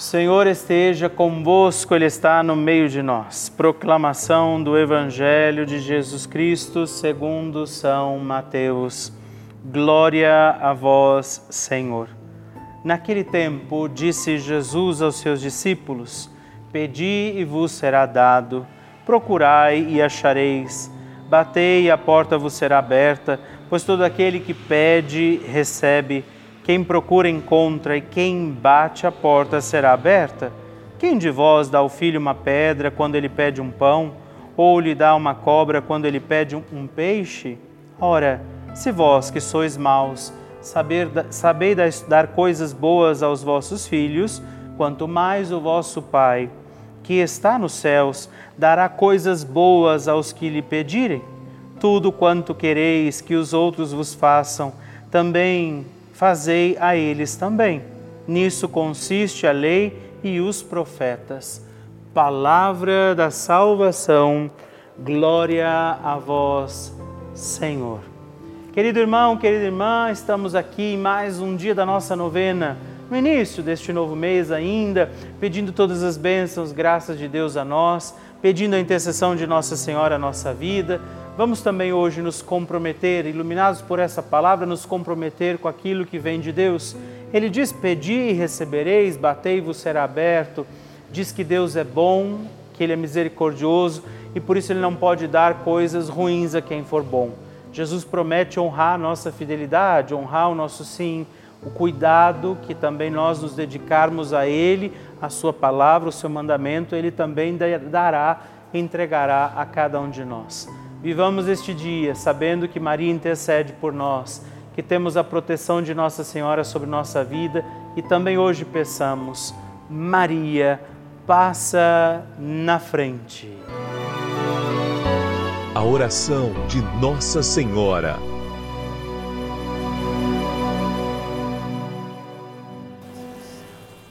Senhor esteja convosco, Ele está no meio de nós. Proclamação do Evangelho de Jesus Cristo segundo São Mateus. Glória a vós, Senhor. Naquele tempo, disse Jesus aos seus discípulos: Pedi e vos será dado, procurai e achareis, batei e a porta vos será aberta, pois todo aquele que pede, recebe quem procura encontra e quem bate a porta será aberta. Quem de vós dá ao filho uma pedra quando ele pede um pão, ou lhe dá uma cobra quando ele pede um peixe? Ora, se vós que sois maus, saber, sabeis dar coisas boas aos vossos filhos, quanto mais o vosso Pai, que está nos céus, dará coisas boas aos que lhe pedirem. Tudo quanto quereis que os outros vos façam, também fazei a eles também. Nisso consiste a lei e os profetas. Palavra da salvação, glória a vós, Senhor. Querido irmão, querida irmã, estamos aqui em mais um dia da nossa novena, no início deste novo mês ainda, pedindo todas as bênçãos, graças de Deus a nós, pedindo a intercessão de Nossa Senhora à nossa vida Vamos também hoje nos comprometer, iluminados por essa palavra, nos comprometer com aquilo que vem de Deus. Ele diz: Pedi e recebereis, batei e vos será aberto. Diz que Deus é bom, que Ele é misericordioso e por isso Ele não pode dar coisas ruins a quem for bom. Jesus promete honrar a nossa fidelidade, honrar o nosso sim, o cuidado que também nós nos dedicarmos a Ele, a Sua palavra, o Seu mandamento, Ele também dará, entregará a cada um de nós. Vivamos este dia sabendo que Maria intercede por nós, que temos a proteção de Nossa Senhora sobre nossa vida e também hoje peçamos, Maria, passa na frente. A oração de Nossa Senhora.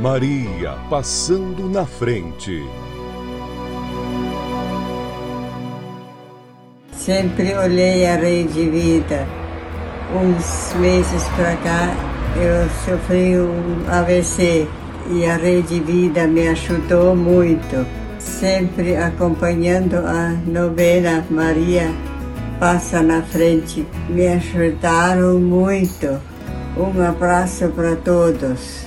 Maria passando na frente. Sempre olhei a Rede Vida. Uns meses para cá eu sofri um AVC e a Rede Vida me ajudou muito. Sempre acompanhando a novena Maria passa na frente. Me ajudaram muito. Um abraço para todos.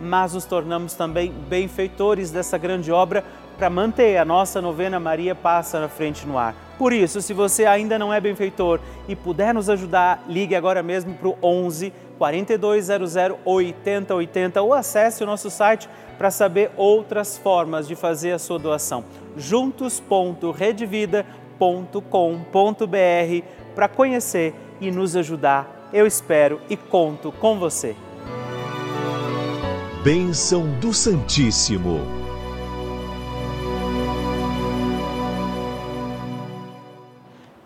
mas nos tornamos também benfeitores dessa grande obra para manter a nossa novena Maria Passa na Frente no Ar. Por isso, se você ainda não é benfeitor e puder nos ajudar, ligue agora mesmo para o 11 4200 8080 ou acesse o nosso site para saber outras formas de fazer a sua doação. juntos.redvida.com.br para conhecer e nos ajudar. Eu espero e conto com você. Bênção do Santíssimo.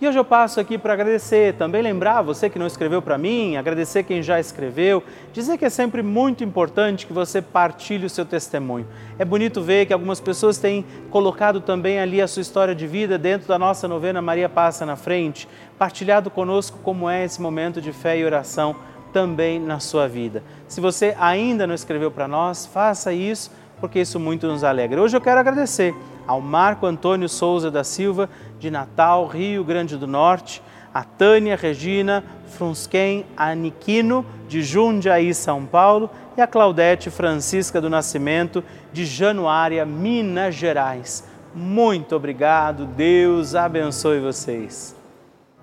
E hoje eu passo aqui para agradecer, também lembrar você que não escreveu para mim, agradecer quem já escreveu, dizer que é sempre muito importante que você partilhe o seu testemunho. É bonito ver que algumas pessoas têm colocado também ali a sua história de vida dentro da nossa novena Maria Passa na Frente, partilhado conosco como é esse momento de fé e oração também na sua vida. Se você ainda não escreveu para nós, faça isso, porque isso muito nos alegra. Hoje eu quero agradecer ao Marco Antônio Souza da Silva, de Natal, Rio Grande do Norte, a Tânia Regina Frunsken Aniquino, de Jundiaí, São Paulo, e a Claudete Francisca do Nascimento, de Januária, Minas Gerais. Muito obrigado, Deus abençoe vocês.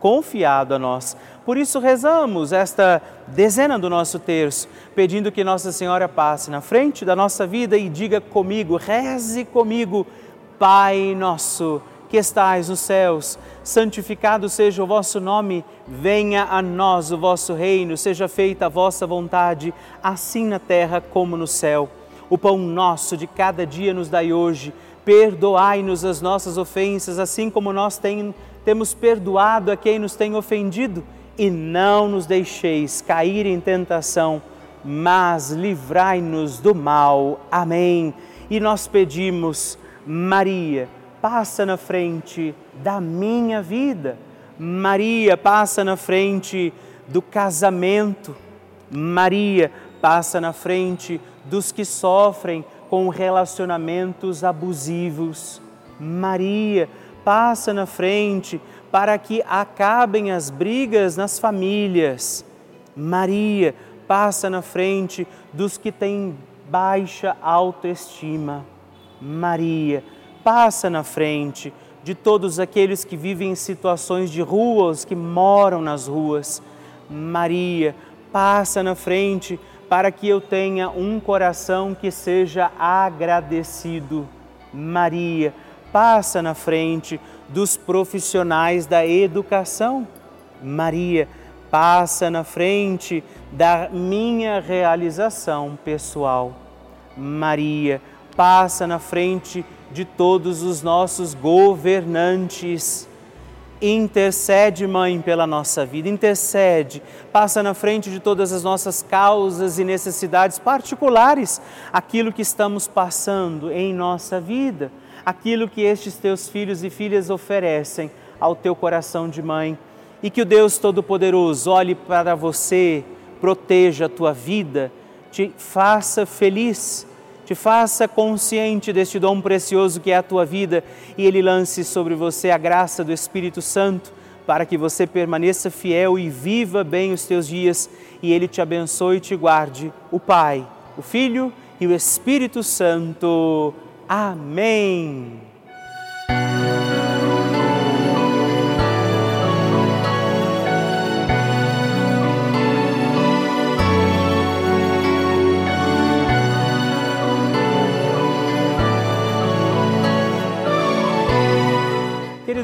confiado a nós. Por isso rezamos esta dezena do nosso terço, pedindo que Nossa Senhora passe na frente da nossa vida e diga comigo, reze comigo, Pai nosso que estais nos céus, santificado seja o vosso nome, venha a nós o vosso reino, seja feita a vossa vontade, assim na terra como no céu. O pão nosso de cada dia nos dai hoje, perdoai-nos as nossas ofensas, assim como nós tem, temos perdoado a quem nos tem ofendido, e não nos deixeis cair em tentação, mas livrai-nos do mal. Amém. E nós pedimos, Maria, passa na frente da minha vida. Maria passa na frente do casamento. Maria passa na frente dos que sofrem com relacionamentos abusivos. Maria passa na frente para que acabem as brigas nas famílias. Maria passa na frente dos que têm baixa autoestima. Maria passa na frente de todos aqueles que vivem em situações de ruas, que moram nas ruas. Maria, passa na frente para que eu tenha um coração que seja agradecido. Maria, passa na frente dos profissionais da educação. Maria, passa na frente da minha realização pessoal. Maria, passa na frente de todos os nossos governantes. Intercede, Mãe, pela nossa vida, intercede, passa na frente de todas as nossas causas e necessidades particulares, aquilo que estamos passando em nossa vida, aquilo que estes teus filhos e filhas oferecem ao teu coração de mãe. E que o Deus Todo-Poderoso olhe para você, proteja a tua vida, te faça feliz te faça consciente deste dom precioso que é a tua vida e ele lance sobre você a graça do Espírito Santo para que você permaneça fiel e viva bem os teus dias e ele te abençoe e te guarde, o Pai, o Filho e o Espírito Santo. Amém.